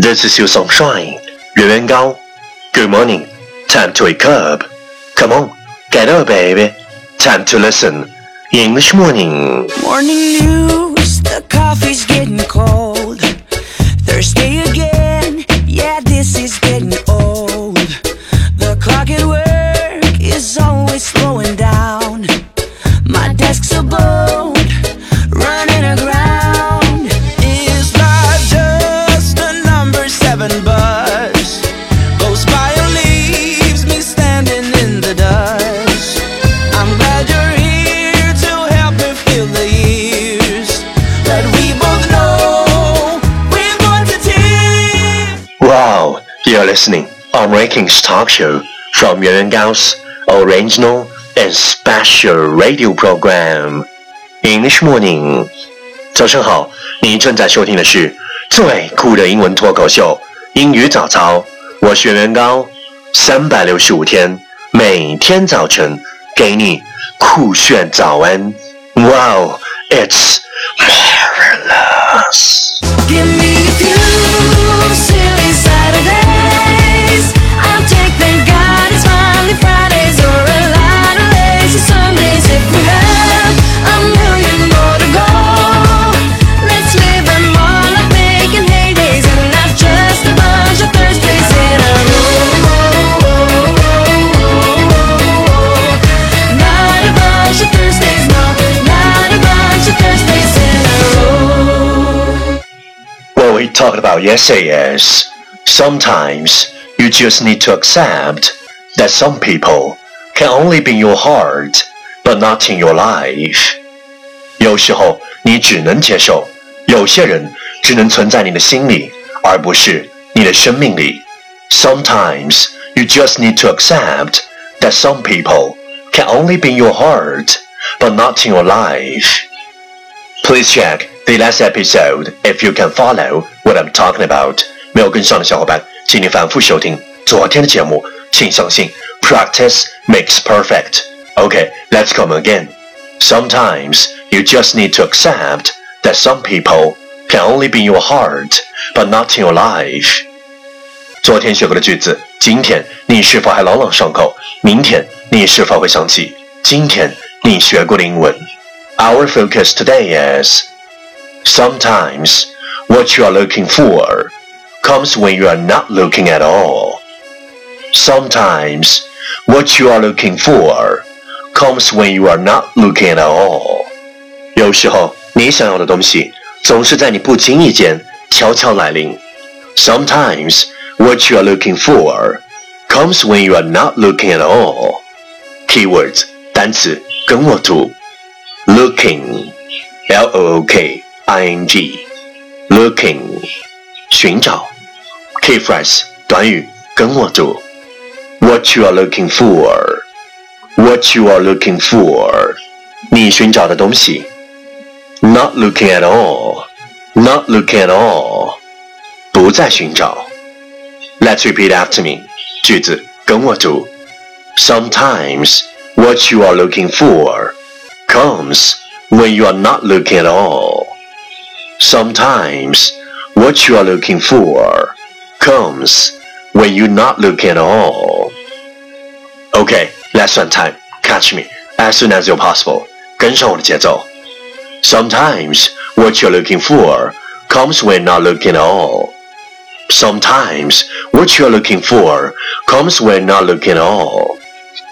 This is your sunshine, Yuan Gao. Good morning. Time to wake up. Come on, get up, baby. Time to listen. English morning. Morning news. The coffee's getting cold. you're listening on Ranking's talk show from Yuan Yuan Gao's original and special radio program, English Morning. 早上好，你正在收听的是最酷的英文脱口秀——英语早操。我是袁元高，三百六十五天，每天早晨给你酷炫早安。Wow, it's marvelous. Give me a few silly Saturdays. talked about yesterday is sometimes you just need to accept that some people can only be in your heart, but not in your life. 有时候你只能接受，有些人只能存在你的心里，而不是你的生命里。Sometimes you just need to accept that some people can only be in your heart, but not in your life. Please check the last episode if you can follow what I'm talking about. 没有跟上的小伙伴，请你反复收听昨天的节目。请相信，practice makes perfect. Okay, let's come again. Sometimes you just need to accept that some people can only be in your heart, but not in your life. 昨天学过的句子，今天你是否还朗朗上口？明天你是否会想起今天你学过的英文？Our focus today is sometimes what you are looking for comes when you are not looking at all. Sometimes what you are looking for comes when you are not looking at all. 有时候你想要的东西总是在你不经意间悄悄来临。Sometimes what you are looking for comes when you are not looking at all. Keywords 单词跟我读，looking L O O K I N G looking 寻找，key phrase 短语跟我读，what you are looking for what you are looking for 你寻找的东西，not looking at all not looking at all 不再寻找。Let's repeat after me 句子跟我读，sometimes what you are looking for comes when you are not looking at all. Sometimes what you are looking for comes when you're not looking at all. Okay, lesson time. Catch me as soon as you're possible. 跟上我的节奏。Sometimes what you're looking for comes when not looking at all. Sometimes what you're looking for comes when not looking at all.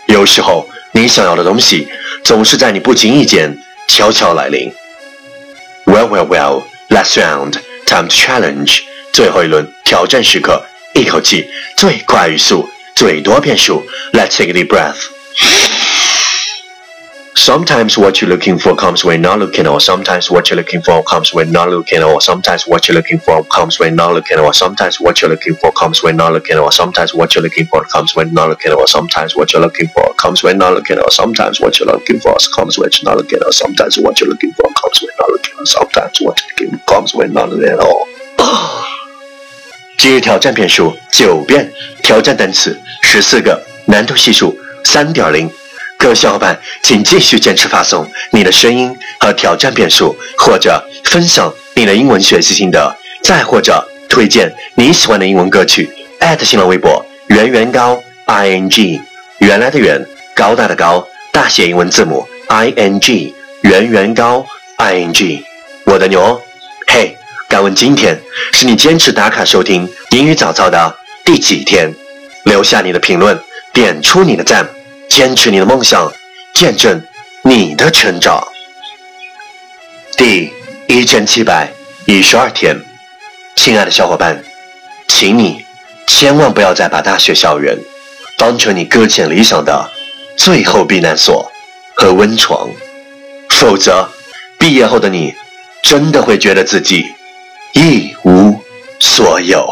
有时候你想要的东西总是在你不经意间悄悄来临。Well, well, well. Last round, time to challenge. 最后一轮挑战时刻，一口气最快语速，最多变数。Let's take a deep breath. Sometimes what you're looking for comes when not looking, or sometimes what you're looking for comes when not looking, or sometimes what you're looking for comes when not looking, or sometimes what you're looking for comes when not looking, or sometimes what you're looking for comes when not looking, or sometimes what you're looking for comes when not looking, or sometimes what you're looking for comes when not looking, or sometimes what you're looking for comes when not looking, or sometimes what you're looking for comes when none at all. 今日挑战遍数九遍，挑战单词十四个，难度系数三点零。各位小伙伴，请继续坚持发送你的声音和挑战遍数，或者分享你的英文学习心得，再或者推荐你喜欢的英文歌曲，@新浪微博圆圆高 i n g，原来的圆，高大的高，大写英文字母 i n g，圆圆高 i n g，我的牛！嘿，敢问今天是你坚持打卡收听英语早操的第几天？留下你的评论，点出你的赞，坚持你的梦想，见证你的成长。第一千七百一十二天，亲爱的小伙伴，请你千万不要再把大学校园当成你搁浅理想的最后避难所和温床，否则，毕业后的你真的会觉得自己一无所有。